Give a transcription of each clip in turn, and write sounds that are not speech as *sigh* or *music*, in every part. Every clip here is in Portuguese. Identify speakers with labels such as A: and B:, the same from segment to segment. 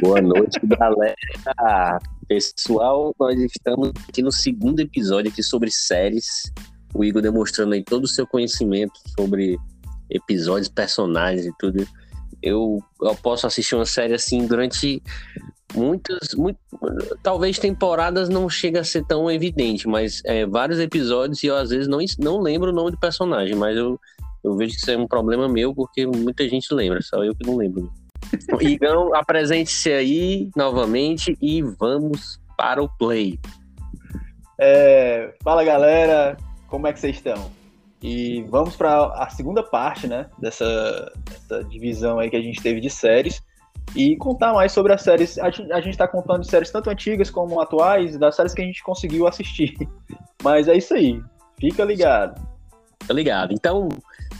A: Boa noite, galera. Pessoal, nós estamos aqui no segundo episódio aqui sobre séries. O Igor demonstrando aí todo o seu conhecimento sobre episódios, personagens e tudo. Eu, eu posso assistir uma série assim durante muitas, muito, talvez temporadas não chega a ser tão evidente, mas é, vários episódios e eu às vezes não, não lembro o nome do personagem, mas eu, eu vejo que isso é um problema meu porque muita gente lembra, só eu que não lembro. *laughs* Igão, apresente-se aí novamente e vamos para o play.
B: É, fala galera, como é que vocês estão? E vamos para a segunda parte, né, dessa, dessa divisão aí que a gente teve de séries e contar mais sobre as séries. A gente está contando de séries tanto antigas como atuais, das séries que a gente conseguiu assistir. *laughs* Mas é isso aí. Fica ligado.
A: Fica ligado. Então,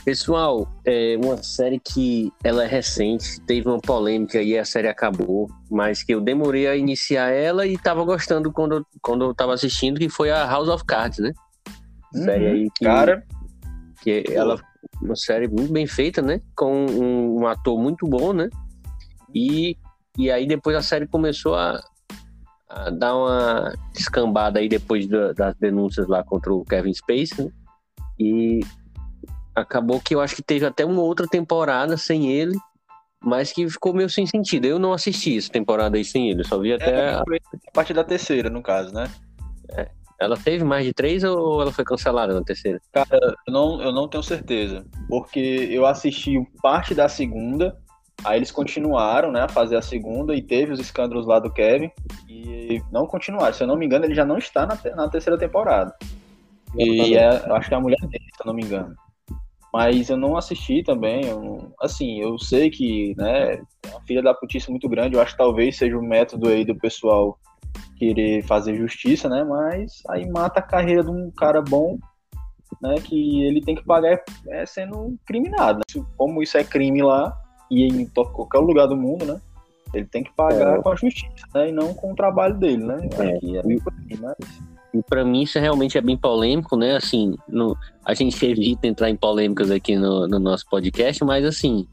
A: pessoal, é uma série que ela é recente, teve uma polêmica e a série acabou, mas que eu demorei a iniciar ela e estava gostando quando, quando eu estava assistindo, que foi a House of Cards, né?
B: Uhum, série aí que, cara.
A: Que ela uma série muito bem feita, né? Com um, um ator muito bom, né? E, e aí depois a série começou a, a dar uma descambada aí depois da, das denúncias lá contra o Kevin Spacey, né? E acabou que eu acho que teve até uma outra temporada sem ele, mas que ficou meio sem sentido. Eu não assisti essa temporada aí sem ele, só vi até. É,
B: a partir da terceira, no caso, né?
A: É. Ela teve mais de três ou ela foi cancelada na terceira?
B: Cara, eu não, eu não tenho certeza. Porque eu assisti parte da segunda Aí eles continuaram, né, a fazer a segunda e teve os escândalos lá do Kevin e não continuaram. Se eu não me engano, ele já não está na, na terceira temporada. E é, eu acho que é a mulher dele, se eu não me engano. Mas eu não assisti também. Eu, assim, eu sei que, né, é uma filha da putice muito grande. Eu acho que talvez seja o método aí do pessoal querer fazer justiça, né? Mas aí mata a carreira de um cara bom, né? Que ele tem que pagar é, sendo criminado. Né? Como isso é crime lá, e em qualquer lugar do mundo, né? Ele tem que pagar é. com a justiça, né? E não com o trabalho dele, né?
A: É. Aqui é bem mas... E para mim isso realmente é bem polêmico, né? Assim, no, a gente evita entrar em polêmicas aqui no, no nosso podcast, mas assim,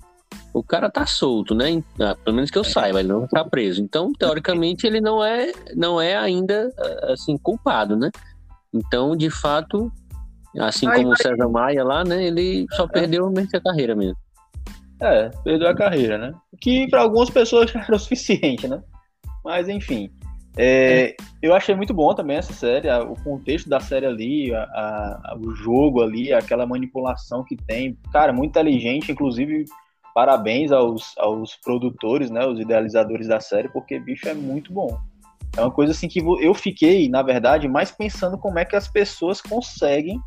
A: o cara tá solto, né? Ah, pelo menos que eu saiba, ele não tá preso. Então, teoricamente, ele não é, não é ainda assim culpado, né? Então, de fato, assim como o César Maia lá, né? Ele só é. perdeu a carreira mesmo.
B: É, perdeu a carreira, né? Que para algumas pessoas *laughs* era o suficiente, né? Mas enfim. É, eu achei muito bom também essa série, o contexto da série ali, a, a, o jogo ali, aquela manipulação que tem. Cara, muito inteligente, inclusive parabéns aos, aos produtores, né, os idealizadores da série, porque bicho é muito bom. É uma coisa assim que eu fiquei, na verdade, mais pensando como é que as pessoas conseguem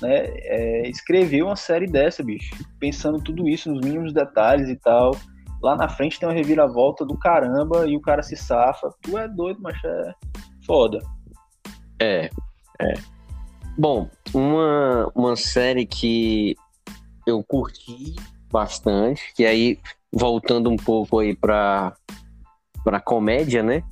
B: né, é, escrever uma série dessa, bicho. Pensando tudo isso nos mínimos detalhes e tal. Lá na frente tem uma reviravolta do caramba e o cara se safa. Tu é doido, mas é foda.
A: É, é. Bom, uma, uma série que eu curti bastante, que aí, voltando um pouco aí pra, pra comédia, né?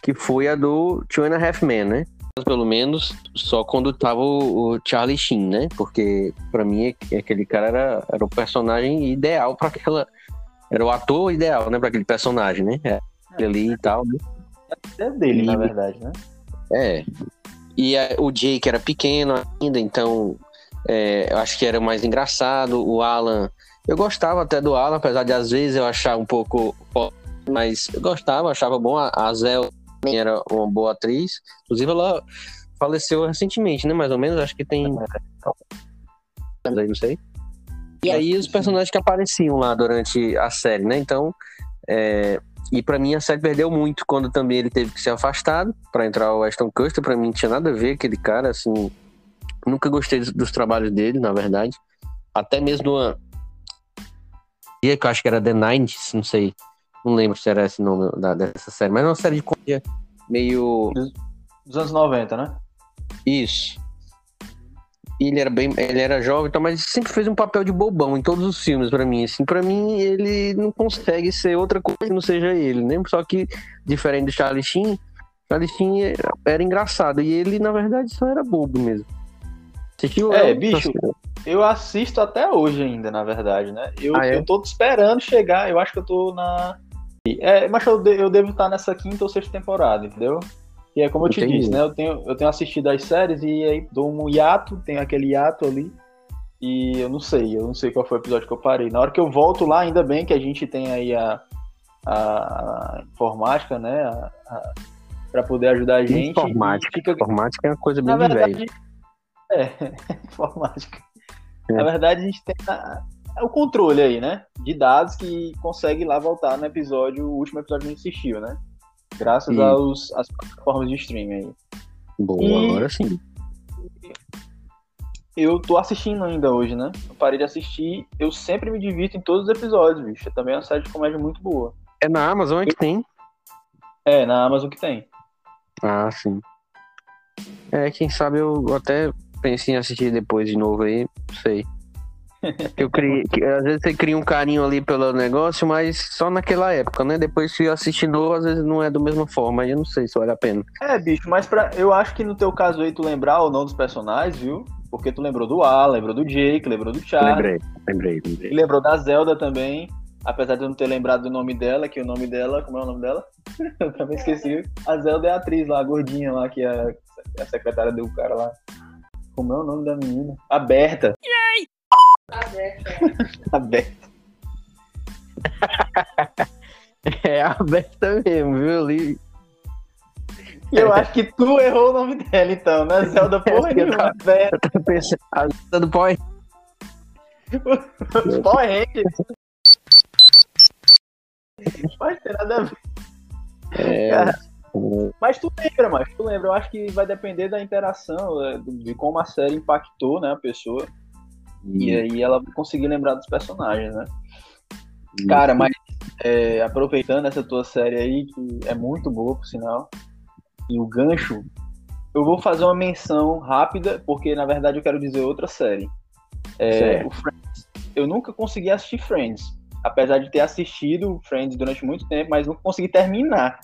A: Que foi a do Two and a Half Men, né? pelo menos, só quando tava o, o Charlie Sheen, né? Porque para mim aquele cara era, era o personagem ideal para aquela. Era o ator ideal, né? Para aquele personagem, né? É, ali e tal, né?
B: É dele, e, na verdade, né?
A: É. E a, o Jake era pequeno ainda, então é, eu acho que era mais engraçado. O Alan. Eu gostava até do Alan, apesar de às vezes eu achar um pouco. Mas eu gostava, achava bom. A, a Zé era uma boa atriz. Inclusive, ela faleceu recentemente, né? Mais ou menos, acho que tem. Não sei. E aí os personagens que apareciam lá durante a série, né? Então, é... e para mim a série perdeu muito quando também ele teve que ser afastado para entrar o Aston Custer. Para mim não tinha nada a ver aquele cara, assim. Nunca gostei dos, trabalhos dele, na verdade. Até mesmo uma que eu acho que era The Nineties, não sei. Não lembro se era esse nome da, dessa série, mas é uma série de comédia meio.
B: Dos anos 90, né?
A: Isso. Ele era bem. Ele era jovem, então, mas sempre fez um papel de bobão em todos os filmes, para mim. Assim, para mim, ele não consegue ser outra coisa que não seja ele, né? Só que, diferente do Charlie Sheen, Charlie Sheen era, era engraçado. E ele, na verdade, só era bobo mesmo.
B: Assistiu? É, bicho, eu assisto até hoje ainda, na verdade, né? Eu, ah, é? eu tô esperando chegar, eu acho que eu tô na. É, mas eu, de, eu devo estar nessa quinta ou sexta temporada, entendeu? E é como eu te Entendi. disse, né? Eu tenho, eu tenho assistido as séries e aí dou um hiato, tem aquele hiato ali. E eu não sei, eu não sei qual foi o episódio que eu parei. Na hora que eu volto lá, ainda bem que a gente tem aí a, a informática, né? A, a, para poder ajudar a gente.
A: Informática. Fica... Informática é uma coisa bem verdade,
B: É, *laughs* informática. É. Na verdade, a gente tem a, o controle aí, né? De dados que consegue lá voltar no episódio, o último episódio que a gente assistiu, né? Graças e... aos, às plataformas de streaming aí.
A: Boa, e... agora sim.
B: Eu tô assistindo ainda hoje, né? Eu parei de assistir. Eu sempre me divirto em todos os episódios, bicho. Também é uma série de comédia muito boa.
A: É na Amazon que tem?
B: É, na Amazon que tem.
A: Ah, sim. É, quem sabe eu até pensei em assistir depois de novo aí, não sei. Eu criei, às vezes você cria um carinho ali pelo negócio, mas só naquela época, né? Depois se assistir novo, às vezes não é da mesma forma, aí eu não sei se vale a pena.
B: É, bicho, mas pra, eu acho que no teu caso aí tu lembrar ou não dos personagens, viu? Porque tu lembrou do Al, lembrou do Jake, lembrou do Charlie.
A: Lembrei, lembrei, lembrei.
B: lembrou da Zelda também. Apesar de eu não ter lembrado do nome dela, que o nome dela, como é o nome dela? *laughs* eu também esqueci. A Zelda é a atriz lá, a gordinha lá, que é a secretária do cara lá. Como é o nome da menina? Aberta. Yay! Aberta. *laughs* aberta. *laughs*
A: é aberta mesmo, viu? Ali.
B: Eu acho que tu errou o nome dela, então, né? Zelda porra *laughs* nenhuma.
A: Eu tô pensando, a Zelda do Power.
B: Os Power Rangers. Pode ter nada a ver. É. Cara, mas tu lembra, mas tu lembra. Eu acho que vai depender da interação, é, de como a série impactou, né, a pessoa. E aí ela vai conseguir lembrar dos personagens, né? Cara, mas é, aproveitando essa tua série aí, que é muito boa, por sinal, e o gancho, eu vou fazer uma menção rápida, porque na verdade eu quero dizer outra série. É, o Friends. Eu nunca consegui assistir Friends, apesar de ter assistido Friends durante muito tempo, mas nunca consegui terminar.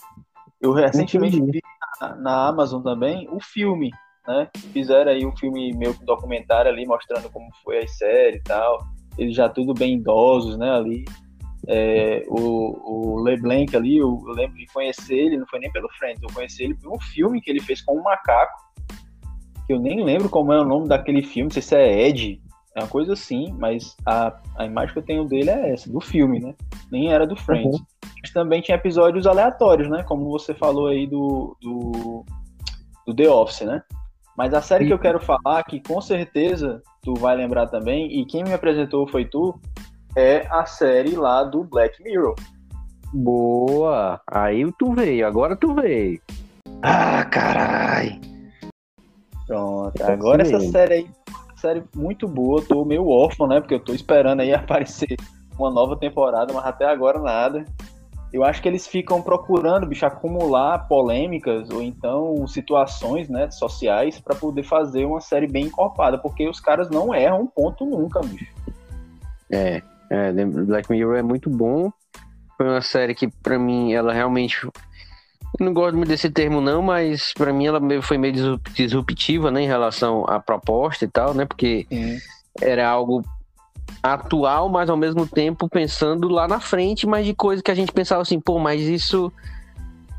B: Eu recentemente vi na, na, Amazon também o filme, né? Fizeram aí um filme meio documentário ali mostrando como foi a série e tal. Eles já tudo bem idosos, né? Ali. É, o, o LeBlanc ali, eu, eu, lembro de conhecer ele, não foi nem pelo Friends, eu conheci ele por um filme que ele fez com um macaco, que eu nem lembro como é o nome daquele filme, não sei se é Ed, é uma coisa assim, mas a, a imagem que eu tenho dele é essa, do filme, né? Nem era do Friends. Uhum. Mas também tinha episódios aleatórios, né? Como você falou aí do, do, do The Office, né? Mas a série que eu quero falar, que com certeza tu vai lembrar também, e quem me apresentou foi tu, é a série lá do Black Mirror.
A: Boa! Aí tu veio, agora tu veio.
B: Ah, carai! Pronto, agora essa série aí série muito boa, tô meio órfão, né? Porque eu tô esperando aí *laughs* aparecer uma nova temporada, mas até agora nada. Eu acho que eles ficam procurando, bicho, acumular polêmicas ou então situações, né, sociais para poder fazer uma série bem encorpada, porque os caras não erram ponto nunca, bicho.
A: É, é, Black Mirror é muito bom. Foi uma série que, para mim, ela realmente não gosto muito desse termo, não, mas para mim ela foi meio disruptiva, né, em relação à proposta e tal, né? Porque Sim. era algo atual, mas ao mesmo tempo pensando lá na frente, mas de coisa que a gente pensava assim, pô, mas isso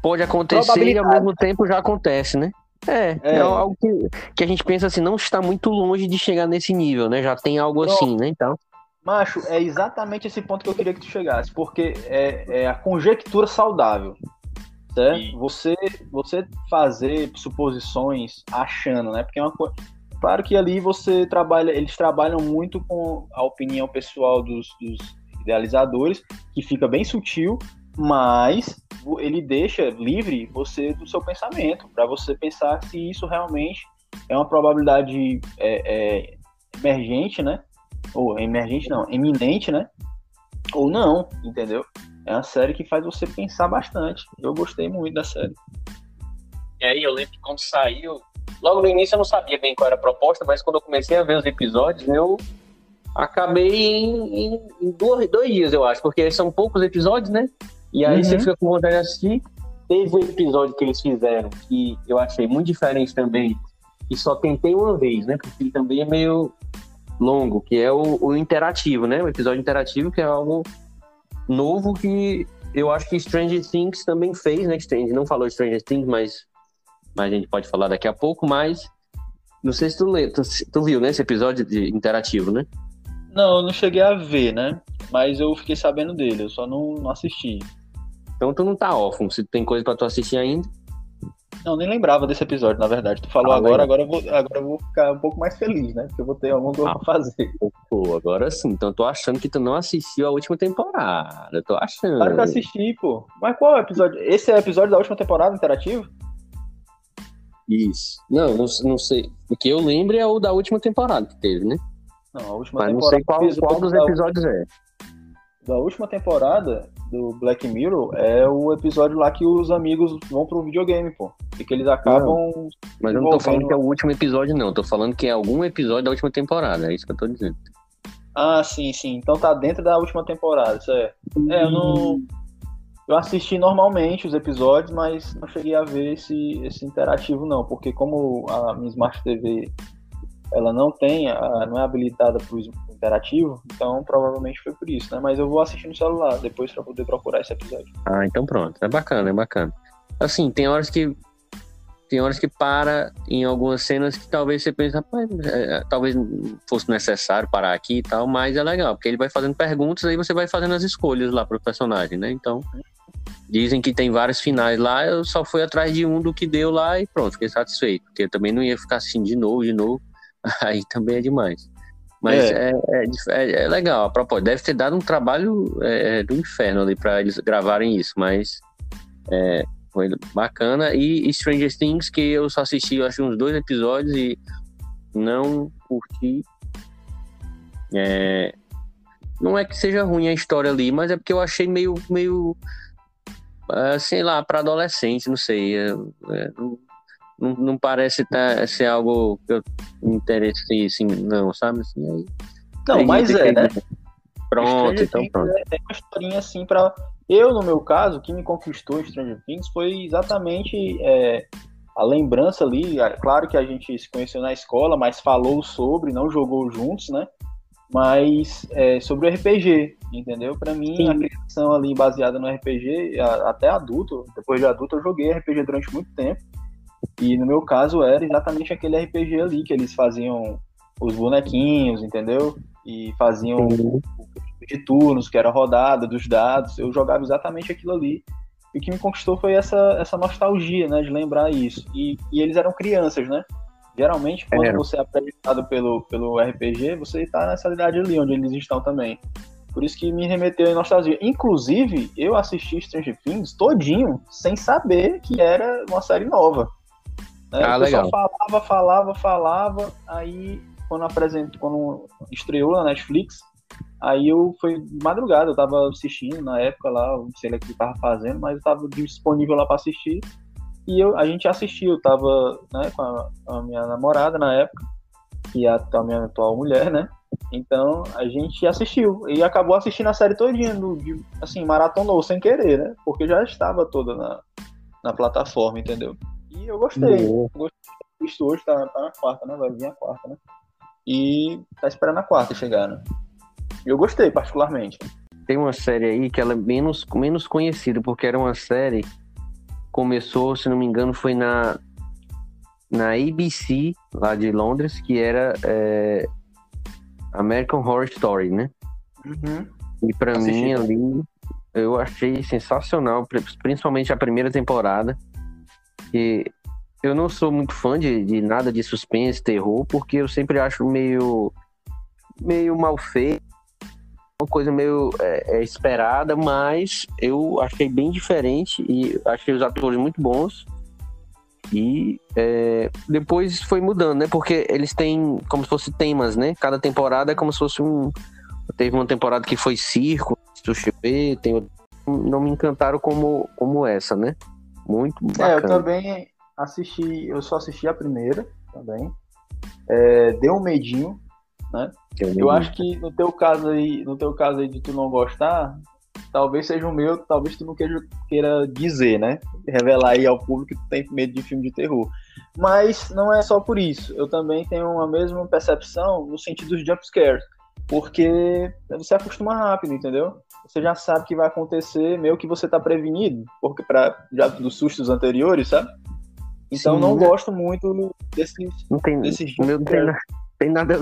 A: pode acontecer e ao mesmo tempo já acontece, né? É, é, é algo que, que, a gente pensa assim, não está muito longe de chegar nesse nível, né? Já tem algo Pronto. assim, né? Então.
B: Macho, é exatamente esse ponto que eu queria que tu chegasse, porque é, é a conjectura saudável certo? Você, você fazer suposições achando, né? Porque é uma coisa. Claro que ali você trabalha, eles trabalham muito com a opinião pessoal dos, dos idealizadores, que fica bem sutil, mas ele deixa livre você do seu pensamento, para você pensar se isso realmente é uma probabilidade é, é, emergente, né? Ou emergente não, eminente, né? Ou não, entendeu? É uma série que faz você pensar bastante. Eu gostei muito da série.
A: E aí eu lembro que quando saiu, logo no início eu não sabia bem qual era a proposta, mas quando eu comecei a ver os episódios, eu acabei em, em, em dois, dois, dias, eu acho, porque são poucos episódios, né? E aí uhum. você fica com vontade de assistir. Teve um episódio que eles fizeram que eu achei muito diferente também, e só tentei uma vez, né? Porque ele também é meio longo, que é o, o interativo, né? O episódio interativo, que é algo novo que eu acho que Stranger Things também fez, né? Gente não falou Stranger Things, mas, mas a gente pode falar daqui a pouco, mas não sei se tu, lê, tu, tu viu, né, esse episódio de interativo, né?
B: Não, eu não cheguei a ver, né? Mas eu fiquei sabendo dele, eu só não, não assisti.
A: Então tu não tá órfão, se tem coisa para tu assistir ainda.
B: Não, nem lembrava desse episódio, na verdade. Tu falou ah, agora, agora eu, vou, agora eu vou ficar um pouco mais feliz, né? Porque eu vou ter alguma coisa ah, pra fazer.
A: Pô, agora sim. Então eu tô achando que tu não assistiu a última temporada. Eu tô achando.
B: Claro que eu assisti, pô. Mas qual é o episódio? Esse é o episódio da última temporada interativo?
A: Isso. Não, não, não sei. O que eu lembro é o da última temporada que teve, né?
B: Não, a última
A: Mas
B: temporada.
A: não sei qual, qual dos episódios da... é
B: da última temporada do Black Mirror é o episódio lá que os amigos vão pro videogame, pô. E que eles acabam.
A: Não, mas eu não tô falando que é o último episódio, não. Eu tô falando que é algum episódio da última temporada. É isso que eu tô dizendo.
B: Ah, sim, sim. Então tá dentro da última temporada, certo. É, eu não. Eu assisti normalmente os episódios, mas não cheguei a ver esse, esse interativo, não. Porque como a minha Smart TV ela não tem, a, não é habilitada para o interativo, então provavelmente foi por isso, né? Mas eu vou assistir no celular depois para poder procurar esse episódio.
A: Ah, então pronto. É bacana, é bacana. Assim, tem horas que tem horas que para em algumas cenas que talvez você pense, rapaz, é, é talvez fosse necessário parar aqui e tal, mas é legal, porque ele vai fazendo perguntas aí você vai fazendo as escolhas lá pro personagem, né? Então, dizem que tem vários finais lá, eu só fui atrás de um do que deu lá e pronto, fiquei satisfeito, porque eu também não ia ficar assim de novo, de novo. *laughs* aí também é demais. Mas é, é, é, é legal, a propósito, deve ter dado um trabalho é, do inferno ali para eles gravarem isso, mas é, foi bacana. E, Stranger Things, que eu só assisti, eu acho, uns dois episódios e não curti. É, não é que seja ruim a história ali, mas é porque eu achei meio, meio sei lá, para adolescente, não sei. não, não, não parece tá, ser algo que eu me interesse, assim, não, sabe? Assim, aí,
B: não, mas é, né?
A: Pronto, então pronto. É,
B: é uma historinha assim para Eu, no meu caso, o que me conquistou em Stranger Things foi exatamente é, a lembrança ali. É, claro que a gente se conheceu na escola, mas falou sobre, não jogou juntos, né? Mas é, sobre o RPG, entendeu? Para mim, Sim. a criação ali baseada no RPG, até adulto, depois de adulto, eu joguei RPG durante muito tempo. E no meu caso era exatamente aquele RPG ali, que eles faziam os bonequinhos, entendeu? E faziam uhum. o de turnos, que era rodada dos dados. Eu jogava exatamente aquilo ali. E o que me conquistou foi essa, essa nostalgia, né? De lembrar isso. E, e eles eram crianças, né? Geralmente, quando é. você é apresentado pelo, pelo RPG, você está nessa idade ali, onde eles estão também. Por isso que me remeteu em nostalgia. Inclusive, eu assisti Stranger Things todinho, sem saber que era uma série nova. Né? Ah, o legal. falava, falava, falava, aí quando apresentou, quando estreou na Netflix, aí eu fui madrugada, eu tava assistindo na época lá, não sei o que tava fazendo, mas eu tava disponível lá para assistir. E eu, a gente assistiu, tava né, com a, a, minha namorada na época, e a, a minha atual mulher, né? Então a gente assistiu e acabou assistindo a série todinha, do, de, assim, maratonou sem querer, né? Porque já estava toda na, na plataforma, entendeu? E eu gostei. Isso hoje tá, tá, na quarta, né? Vai vir a quarta, né? E tá esperando a quarta chegar, né? Eu gostei, particularmente.
A: Tem uma série aí que ela é menos, menos conhecida, porque era uma série. Começou, se não me engano, foi na, na ABC, lá de Londres, que era é, American Horror Story, né?
B: Uhum.
A: E pra Assisti. mim ali, eu achei sensacional, principalmente a primeira temporada que eu não sou muito fã de, de nada de suspense, terror, porque eu sempre acho meio, meio mal feito, uma coisa meio é, é, esperada, mas eu achei bem diferente e achei os atores muito bons. E é, depois foi mudando, né? Porque eles têm como se fosse temas, né? Cada temporada é como se fosse um. Teve uma temporada que foi circo, sushi, tem não me encantaram como, como essa, né? Muito bacana.
B: É, eu também assisti, eu só assisti a primeira também. É, deu um medinho, né? Eu acho que no teu caso aí, no teu caso aí de tu não gostar, talvez seja o meu, talvez tu não queira, queira dizer, né? Revelar aí ao público que tu tem medo de filme de terror. Mas não é só por isso. Eu também tenho a mesma percepção no sentido dos jumpscares. porque você acostuma rápido, entendeu? Você já sabe que vai acontecer, meio que você tá prevenido, porque para já dos sustos anteriores, sabe? Então Sim, não né? gosto muito desses
A: não tem, desses meu não tem, tem nada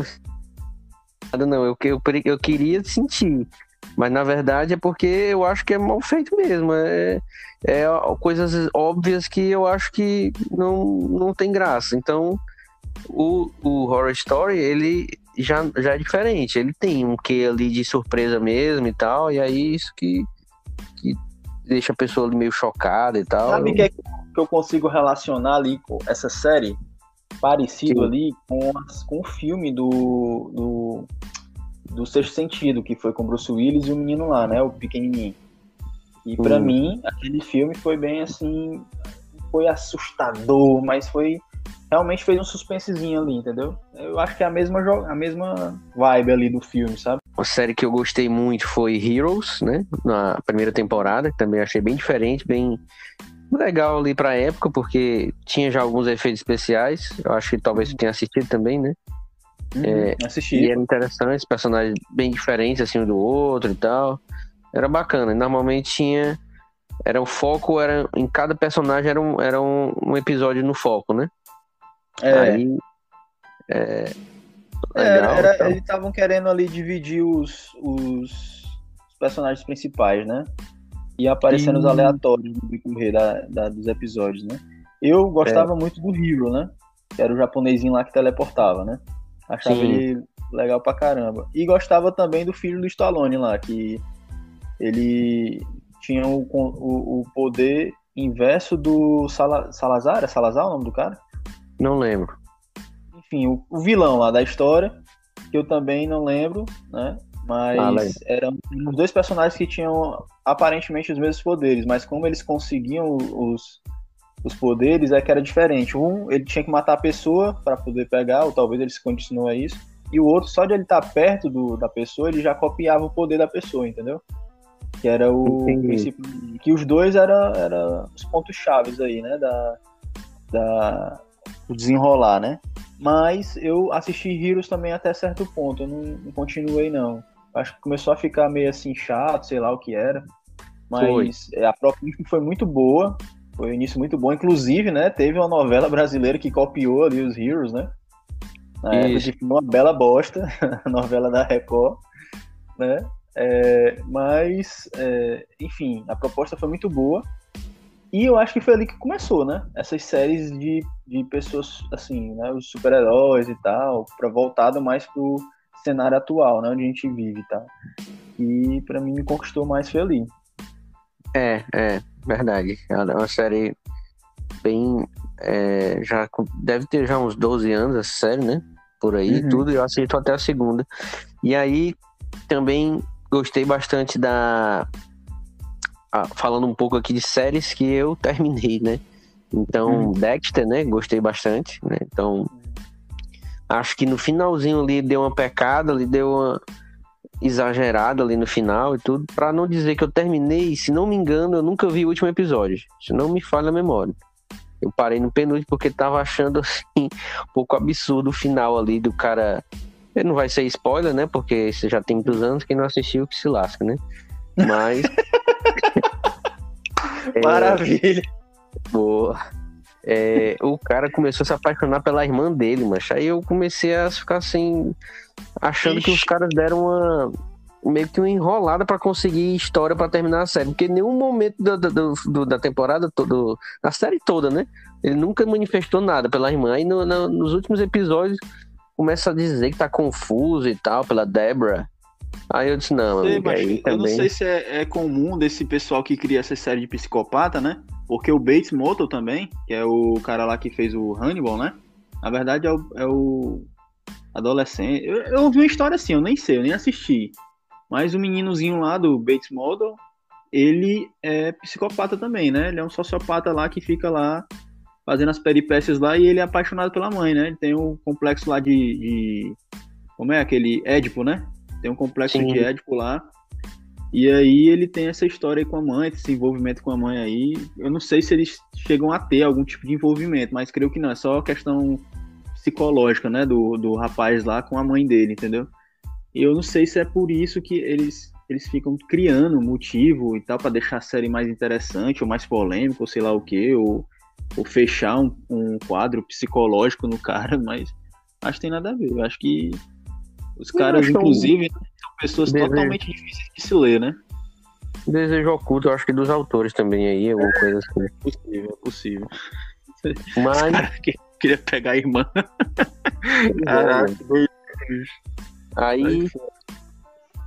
A: não, eu, eu, eu queria sentir, mas na verdade é porque eu acho que é mal feito mesmo, é, é coisas óbvias que eu acho que não, não tem graça. Então, o, o Horror Story, ele já, já é diferente. Ele tem um quê ali de surpresa mesmo e tal, e aí isso que, que deixa a pessoa meio chocada e tal.
B: Sabe o que, é que eu consigo relacionar ali com essa série? Parecido Sim. ali com, com o filme do, do, do Sexto Sentido, que foi com Bruce Willis e o menino lá, né? O pequenininho. E para hum. mim, aquele filme foi bem assim. Foi assustador, mas foi realmente fez um suspensezinho ali, entendeu? Eu acho que é a mesma, a mesma vibe ali do filme, sabe?
A: Uma série que eu gostei muito foi Heroes, né? Na primeira temporada, que também achei bem diferente, bem legal ali pra época, porque tinha já alguns efeitos especiais. Eu acho que talvez você tenha assistido também, né?
B: Uhum, é, assisti.
A: E era interessante, personagens bem diferentes assim um do outro e tal. Era bacana. Normalmente tinha. Era o foco, era em cada personagem era um, era um, um episódio no foco, né?
B: É. Aí. É, legal, era, então. Eles estavam querendo ali dividir os, os, personagens principais, né? E aparecendo e... os aleatórios no decorrer da, da, dos episódios, né? Eu gostava é. muito do Hero, né? Que era o japonesinho lá que teleportava, né? Achava Sim. ele legal pra caramba. E gostava também do filho do Stallone lá, que ele tinha o, o, o poder inverso do Sala, Salazar, é Salazar o nome do cara?
A: Não lembro.
B: Enfim, o, o vilão lá da história, que eu também não lembro, né? Mas ah, eram os dois personagens que tinham aparentemente os mesmos poderes, mas como eles conseguiam os, os poderes é que era diferente. Um, ele tinha que matar a pessoa para poder pegar, ou talvez ele se condicionou a isso. E o outro, só de ele estar tá perto do, da pessoa, ele já copiava o poder da pessoa, entendeu? Que era o Entendi. princípio. Que os dois eram era os pontos chaves aí, né? Da, da, o desenrolar, né? Mas eu assisti Heroes também até certo ponto, eu não, não, continuei não. Acho que começou a ficar meio assim chato, sei lá o que era. Mas foi. a própria foi muito boa, foi um início muito bom. Inclusive, né, teve uma novela brasileira que copiou ali os Heroes, né? Na Isso. época uma bela bosta, *laughs* a novela da Record, né? É, mas, é, enfim, a proposta foi muito boa. E eu acho que foi ali que começou, né? Essas séries de, de pessoas, assim, né? Os super-heróis e tal, para voltado mais pro cenário atual, né? Onde a gente vive e tal. E para mim me conquistou mais foi ali.
A: É, é, verdade. É uma série bem. É, já deve ter já uns 12 anos essa série, né? Por aí uhum. tudo. Eu assisto até a segunda. E aí também gostei bastante da ah, falando um pouco aqui de séries que eu *laughs* terminei, né? Então, hum. Dexter, né? Gostei bastante, né? Então, acho que no finalzinho ali deu uma pecada, ali deu uma exagerada ali no final e tudo, para não dizer que eu terminei, se não me engano, eu nunca vi o último episódio. Se não me falha a memória. Eu parei no penúltimo porque tava achando *laughs* assim um pouco absurdo o final ali do cara. Não vai ser spoiler, né? Porque você já tem muitos anos, quem não assistiu que se lasca, né? Mas. *laughs* *laughs*
B: Maravilha.
A: É, boa. É, o cara começou a se apaixonar pela irmã dele, mas aí eu comecei a ficar assim, achando Ixi. que os caras deram uma meio que uma enrolada para conseguir história para terminar a série, porque em nenhum momento do, do, do, da temporada, todo, da série toda, né? Ele nunca manifestou nada pela irmã. Aí no, no, nos últimos episódios começa a dizer que tá confuso e tal pela Debra. Aí eu disse, não, sei, mas
B: eu também... não sei se é, é, comum desse pessoal que cria essa série de psicopata, né? Porque o Bates Motel também, que é o cara lá que fez o Hannibal, né? Na verdade é o, é o adolescente. Eu, eu ouvi uma história assim, eu nem sei, eu nem assisti. Mas o meninozinho lá do Bates Motel, ele é psicopata também, né? Ele é um sociopata lá que fica lá fazendo as peripécias lá e ele é apaixonado pela mãe, né? Ele tem um complexo lá de, de... como é aquele Édipo, né? Tem um complexo Sim. de Édipo lá. E aí ele tem essa história com a mãe, esse envolvimento com a mãe aí. Eu não sei se eles chegam a ter algum tipo de envolvimento, mas creio que não. É só questão psicológica, né? Do, do rapaz lá com a mãe dele, entendeu? E eu não sei se é por isso que eles, eles ficam criando motivo e tal para deixar a série mais interessante ou mais polêmica, ou sei lá o que, ou, ou fechar um, um quadro psicológico no *laughs* cara, mas acho que tem nada a ver. Eu acho que os caras, inclusive, são pessoas desejo. totalmente difíceis de se ler, né?
A: Desejo oculto, eu acho que dos autores também aí, alguma é, coisa assim.
B: É possível, é possível. Mas. queria pegar a irmã.
A: Caraca, Aí.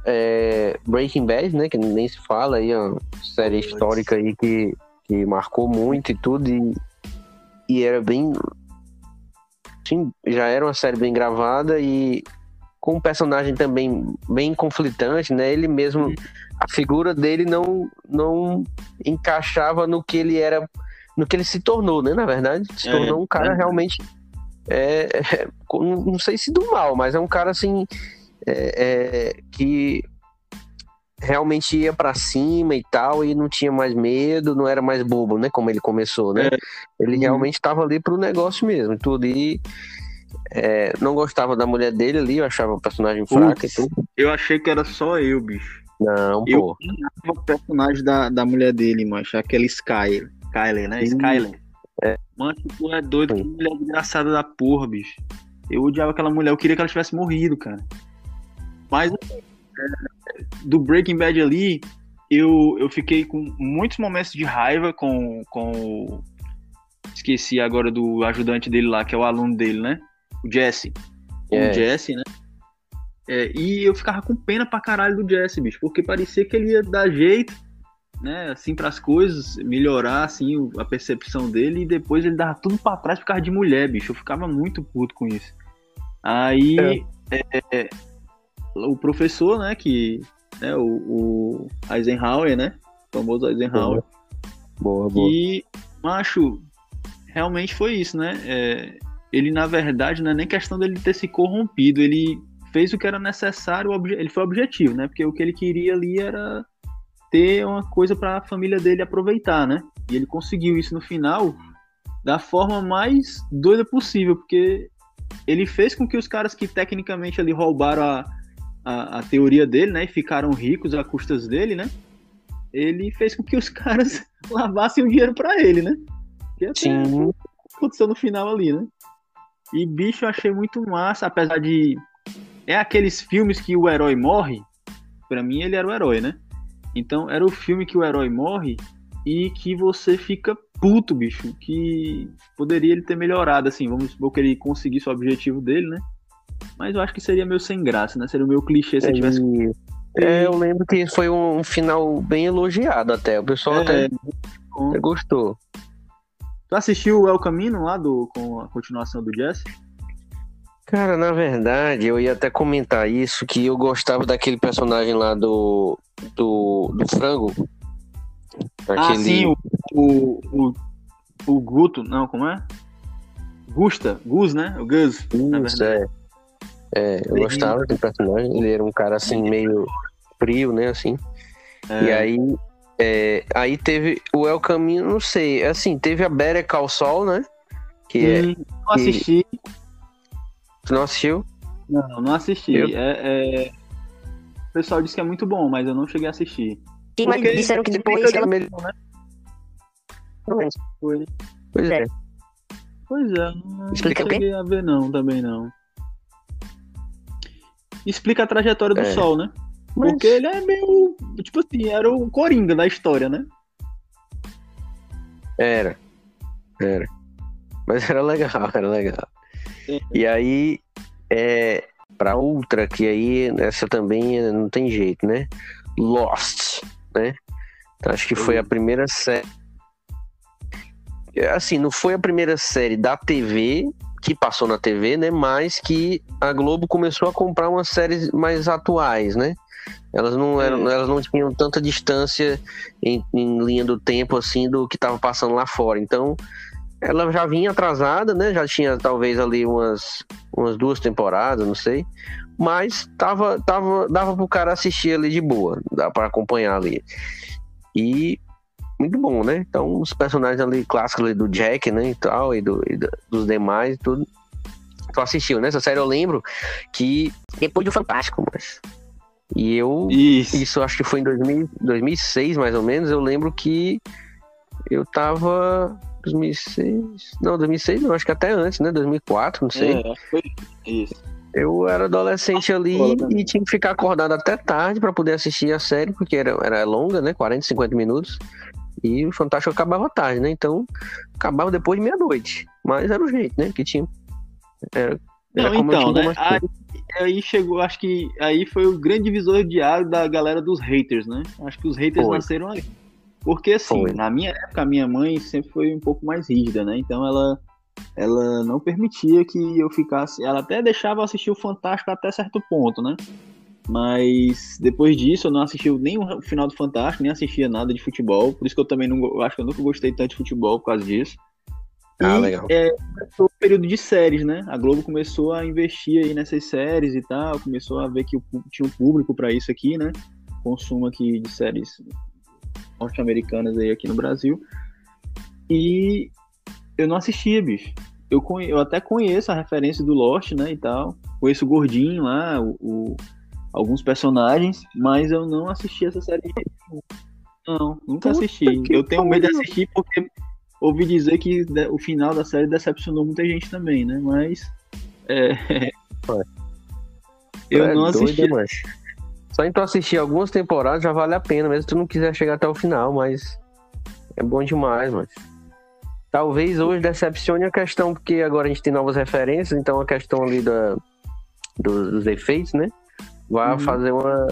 A: É, Breaking Bad, né? Que nem se fala aí, ó. Série histórica aí que, que marcou muito e tudo. E, e era bem. Sim, já era uma série bem gravada e com um personagem também bem conflitante, né? Ele mesmo, a figura dele não não encaixava no que ele era, no que ele se tornou, né? Na verdade, se é, tornou um cara é. realmente, é, é, não sei se do mal, mas é um cara assim é, é que realmente ia para cima e tal e não tinha mais medo, não era mais bobo, né? Como ele começou, né? É. Ele realmente estava ali pro negócio mesmo, tudo e é, não gostava da mulher dele ali, eu achava o personagem fraca e tudo.
B: Eu achei que era só eu, bicho.
A: Não,
B: eu
A: pô.
B: Eu o personagem da, da mulher dele, macho. Aquela Skyler. Skyler, né? Sim. Skyler. É. Mano, tu é doido, Sim. que mulher engraçada da porra, bicho. Eu odiava aquela mulher, eu queria que ela tivesse morrido, cara. Mas é, do Breaking Bad ali, eu, eu fiquei com muitos momentos de raiva com, com. Esqueci agora do ajudante dele lá, que é o aluno dele, né? O Jesse. É. O Jesse, né? É, e eu ficava com pena pra caralho do Jesse, bicho, porque parecia que ele ia dar jeito, né, assim, pras coisas, melhorar, assim, a percepção dele, e depois ele dava tudo pra trás por causa de mulher, bicho. Eu ficava muito puto com isso. Aí, é. É, o professor, né, que, né, o, o Eisenhower, né, o famoso Eisenhower.
A: Boa, boa.
B: E, macho, realmente foi isso, né, é, ele na verdade não é nem questão dele ter se corrompido, ele fez o que era necessário, ele foi objetivo, né? Porque o que ele queria ali era ter uma coisa para a família dele aproveitar, né? E ele conseguiu isso no final da forma mais doida possível, porque ele fez com que os caras que tecnicamente ali roubaram a, a, a teoria dele, né? E ficaram ricos a custas dele, né? Ele fez com que os *laughs* caras lavassem o dinheiro para ele, né?
A: Que Sim.
B: aconteceu no final ali, né? E bicho, eu achei muito massa, apesar de. É aqueles filmes que o herói morre. Para mim, ele era o herói, né? Então, era o filme que o herói morre e que você fica puto, bicho. Que poderia ele ter melhorado, assim. Vamos supor que ele conseguisse o objetivo dele, né? Mas eu acho que seria meio sem graça, né? Seria o meu clichê se é, tivesse.
A: É, eu lembro que foi um final bem elogiado até. O pessoal é, até gostou.
B: Tu assistiu o El Camino lá do, com a continuação do Jesse?
A: Cara, na verdade, eu ia até comentar isso, que eu gostava daquele personagem lá do. do, do frango.
B: Aquele... Ah, sim, o, o, o, o Guto, não, como é? Gusta, Gus, né? O Gus.
A: Isso, é. É, eu gostava daquele personagem, ele era um cara assim, meio frio, né, assim. É. E aí, é, aí teve o El Caminho, não sei, assim, teve a Better Call Saul, né? Que é,
B: hum, não assisti.
A: Tu não assistiu?
B: Não, não assisti. Eu... É, é... O pessoal disse que é muito bom, mas eu não cheguei a assistir.
A: Sim, mas disseram que depois ela melhor, né?
B: Foi.
A: Pois é.
B: Pois é, não Explica cheguei a ver não, também não. Explica a trajetória do é. Sol, né? Mas... Porque ele é meio. Tipo assim, era o Coringa da história, né?
A: Era. Era. Mas era legal, era legal. É. E aí, é, pra outra, que aí essa também não tem jeito, né? Lost, né? Então, acho que foi a primeira série. Assim, não foi a primeira série da TV que passou na TV, né? Mas que a Globo começou a comprar umas séries mais atuais, né? Elas não, eram, é. elas não tinham tanta distância em, em linha do tempo assim do que estava passando lá fora. Então, ela já vinha atrasada, né? Já tinha talvez ali umas, umas duas temporadas, não sei. Mas tava, tava, dava pro cara assistir ali de boa, dá para acompanhar ali. E muito bom, né? Então, os personagens ali clássicos ali do Jack, né, e tal, e, do, e do, dos demais e tudo. Tu assistiu, né? Essa série eu lembro que depois do Fantástico, mas. E eu.
B: Isso.
A: Isso acho que foi em 2000, 2006, mais ou menos. Eu lembro que eu tava. 2006. Não, 2006 não, acho que até antes, né? 2004, não sei.
B: É, foi isso.
A: Eu era adolescente ali e tinha que ficar acordado até tarde para poder assistir a série, porque era, era longa, né? 40, 50 minutos. E o Fantástico acabava tarde, né? Então, acabava depois de meia-noite. Mas era o jeito, né? Que tinha. Era,
B: era
A: Não,
B: então, né? Aí, aí chegou, acho que aí foi o grande divisor diário da galera dos haters, né? Acho que os haters
A: Foi.
B: nasceram ali. Porque assim,
A: Foi.
B: na minha época, a minha mãe sempre foi um pouco mais rígida, né? Então ela ela não permitia que eu ficasse, ela até deixava eu assistir o Fantástico até certo ponto, né? Mas depois disso eu não assisti nem o final do Fantástico, nem assistia nada de futebol, por isso que eu também não, eu acho que eu nunca gostei tanto de futebol por causa disso.
A: Ah,
B: E,
A: legal.
B: é, começou o período de séries, né? A Globo começou a investir aí nessas séries e tal, começou a ver que tinha um público para isso aqui, né? Consumo aqui de séries norte-americanas aí aqui no Brasil. E eu não assistia, bicho. Eu, conhe- eu até conheço a referência do Lost, né, e tal. Conheço o Gordinho lá, o, o- alguns personagens, mas eu não assisti essa série. Não, nunca
A: Puta
B: assisti. Eu tenho medo de assistir porque ouvi dizer que o final da série decepcionou muita gente também, né? Mas. é, *laughs* eu
A: É
B: não assisti.
A: mas Só em tu assistir algumas temporadas já vale a pena, mesmo se tu não quiser chegar até o final, mas é bom demais, mas. Talvez hoje decepcione a questão, porque agora a gente tem novas referências, então a questão ali da, dos, dos efeitos, né? Vai
B: Uhum.
A: fazer uma-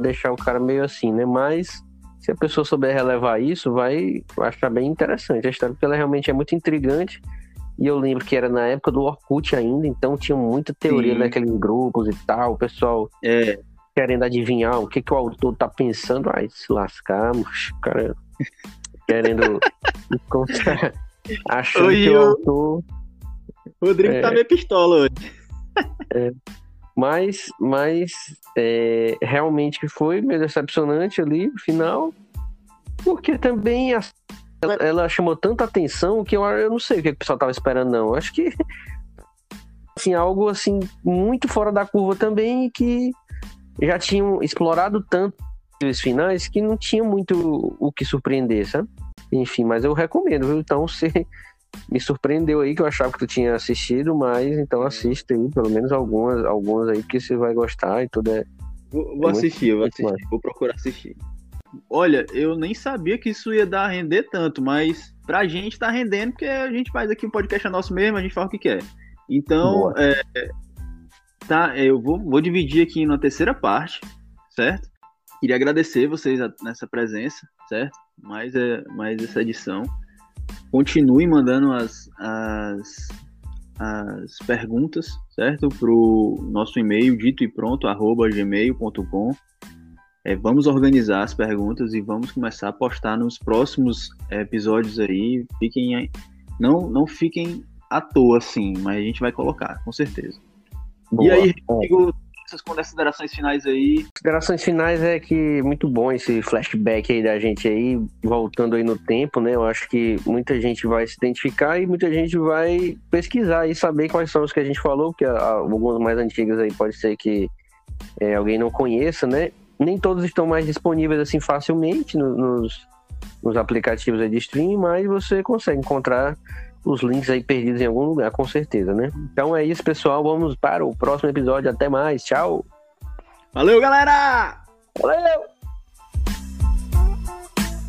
A: deixar o cara meio assim, né? Mas se a pessoa souber relevar isso, vai achar bem interessante a história, porque ela realmente é muito intrigante. E eu lembro que era na época do Orkut ainda, então tinha muita teoria
B: Sim.
A: daqueles grupos e tal, o pessoal
B: É,
A: querendo adivinhar o que, que o autor tá pensando. Ai, se lascar, o cara *laughs* querendo encontrar, achando
B: Oi,
A: que o
B: eu-
A: autor.
B: Rodrigo
A: É.
B: tá meio pistola hoje.
A: Mas, mas é, realmente foi meio decepcionante ali no final, porque também a- ela, ela chamou tanta atenção que eu, eu não sei o que o pessoal tava esperando, não. Acho que assim, algo assim muito fora da curva também que já tinham explorado tanto os finais que não tinha muito o que surpreender, sabe? Enfim, mas eu recomendo, viu? Então *laughs* você me surpreendeu aí que eu achava que tu tinha assistido, mas então assista aí, pelo menos algumas, algumas aí que você vai gostar e tudo é.
B: Vou, vou
A: muito-
B: assistir, eu vou assistir, vou procurar assistir. Olha, eu nem sabia que isso ia dar a render tanto, mas pra gente tá rendendo, porque a gente faz aqui um podcast nosso mesmo, a gente fala o que quer. Então, é, tá, eu vou, vou dividir aqui na terceira parte, certo? Queria agradecer vocês a- nessa presença, certo? Mais, é, mais essa edição. Continue mandando as, as, as perguntas, certo? Pro nosso e-mail, dito e pronto, arroba gmail.com. É, vamos organizar as perguntas e vamos começar a postar nos próximos episódios aí. Fiquem aí- não, não fiquem à toa, assim, mas a gente vai colocar, com certeza.
A: Boa.
B: E aí. Rodrigo, essas considerações finais aí.
A: Considerações finais é que muito bom esse flashback aí da gente aí, voltando aí no tempo, né? Eu acho que muita gente vai se identificar e muita gente vai pesquisar e saber quais são os que a gente falou, porque algumas mais antigas aí pode ser que é, alguém não conheça, né? Nem todos estão mais disponíveis assim facilmente no- nos, nos aplicativos de streaming, mas você consegue encontrar os links aí perdidos em algum lugar, com certeza, né? Então é isso, pessoal. Vamos para o próximo episódio. Até mais. Tchau.
B: Valeu, galera!
A: Valeu!